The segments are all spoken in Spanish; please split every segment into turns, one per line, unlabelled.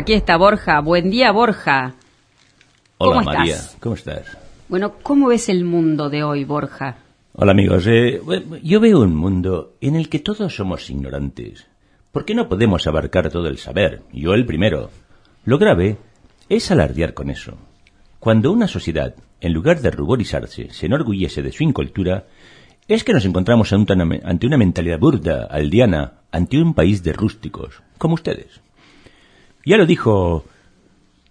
Aquí está Borja. Buen día, Borja.
Hola
¿Cómo
María,
estás?
¿cómo estás?
Bueno, ¿cómo ves el mundo de hoy, Borja?
Hola amigos, eh, yo veo un mundo en el que todos somos ignorantes. ¿Por qué no podemos abarcar todo el saber? Yo el primero. Lo grave es alardear con eso. Cuando una sociedad, en lugar de ruborizarse, se enorgullece de su incultura, es que nos encontramos ante una, ante una mentalidad burda, aldeana, ante un país de rústicos, como ustedes. Ya lo dijo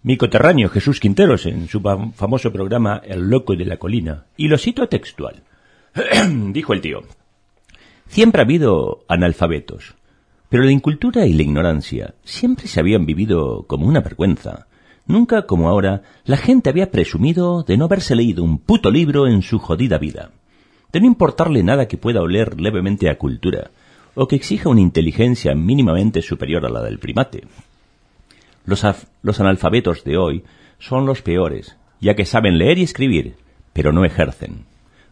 mi coterráneo Jesús Quinteros en su fam- famoso programa El Loco de la Colina, y lo cito textual. dijo el tío. Siempre ha habido analfabetos, pero la incultura y la ignorancia siempre se habían vivido como una vergüenza. Nunca como ahora la gente había presumido de no haberse leído un puto libro en su jodida vida, de no importarle nada que pueda oler levemente a cultura, o que exija una inteligencia mínimamente superior a la del primate. Los, los analfabetos de hoy son los peores, ya que saben leer y escribir, pero no ejercen.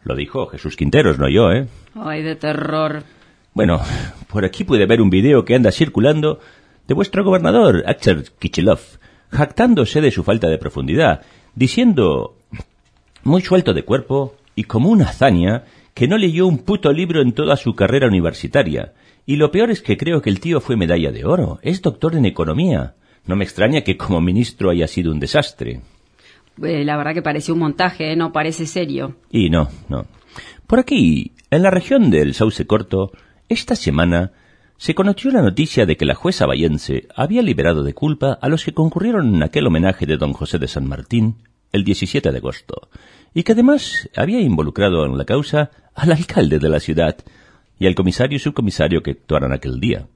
Lo dijo Jesús Quinteros, no yo, ¿eh?
Ay, de terror.
Bueno, por aquí puede ver un video que anda circulando de vuestro gobernador, Axel Kichilov, jactándose de su falta de profundidad, diciendo, muy suelto de cuerpo y como una hazaña, que no leyó un puto libro en toda su carrera universitaria. Y lo peor es que creo que el tío fue medalla de oro, es doctor en economía. No me extraña que como ministro haya sido un desastre.
Eh, la verdad que parece un montaje, ¿eh? no parece serio.
Y no, no. Por aquí, en la región del Sauce Corto, esta semana se conoció la noticia de que la jueza bayense había liberado de culpa a los que concurrieron en aquel homenaje de don José de San Martín el 17 de agosto, y que además había involucrado en la causa al alcalde de la ciudad y al comisario y subcomisario que actuaron aquel día.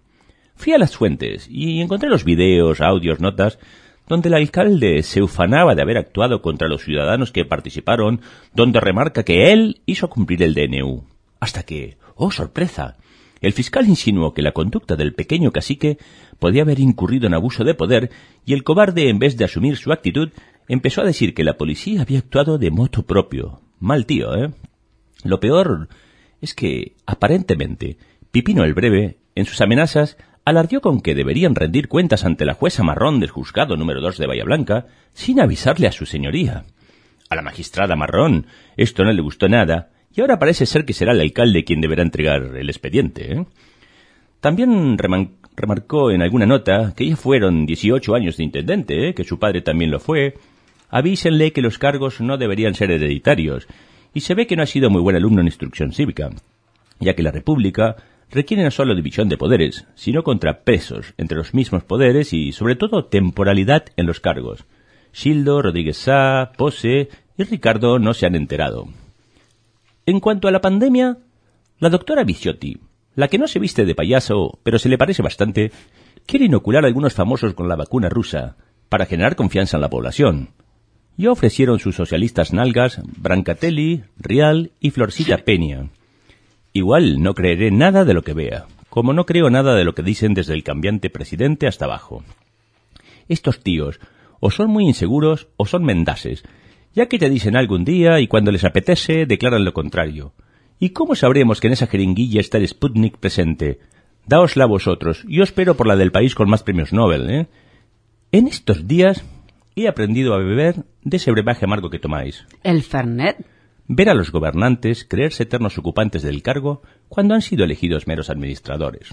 Fui a las fuentes y encontré los videos, audios, notas, donde el alcalde se ufanaba de haber actuado contra los ciudadanos que participaron, donde remarca que él hizo cumplir el DNU. Hasta que, oh sorpresa, el fiscal insinuó que la conducta del pequeño cacique podía haber incurrido en abuso de poder y el cobarde, en vez de asumir su actitud, empezó a decir que la policía había actuado de moto propio. Mal tío, ¿eh? Lo peor es que, aparentemente, Pipino el Breve, en sus amenazas, alardió con que deberían rendir cuentas ante la jueza marrón del juzgado número 2 de Bahía Blanca, sin avisarle a su señoría. A la magistrada marrón esto no le gustó nada, y ahora parece ser que será el alcalde quien deberá entregar el expediente. ¿eh? También remarcó en alguna nota que ya fueron 18 años de intendente, ¿eh? que su padre también lo fue. Avísenle que los cargos no deberían ser hereditarios, y se ve que no ha sido muy buen alumno en instrucción cívica, ya que la República requiere no solo división de poderes, sino contrapesos entre los mismos poderes y, sobre todo, temporalidad en los cargos. Gildo, Rodríguez Sá, Pose y Ricardo no se han enterado. En cuanto a la pandemia, la doctora Viciotti, la que no se viste de payaso, pero se le parece bastante, quiere inocular a algunos famosos con la vacuna rusa para generar confianza en la población. Ya ofrecieron sus socialistas nalgas Brancatelli, Rial y Florcilla Peña. Igual no creeré nada de lo que vea, como no creo nada de lo que dicen desde el cambiante presidente hasta abajo. Estos tíos o son muy inseguros o son mendaces, ya que te dicen algo un día y cuando les apetece declaran lo contrario. ¿Y cómo sabremos que en esa jeringuilla está el Sputnik presente? Daosla vosotros, yo espero por la del país con más premios Nobel, ¿eh? En estos días he aprendido a beber de ese brebaje amargo que tomáis.
¿El Fernet?
Ver a los gobernantes creerse eternos ocupantes del cargo cuando han sido elegidos meros administradores.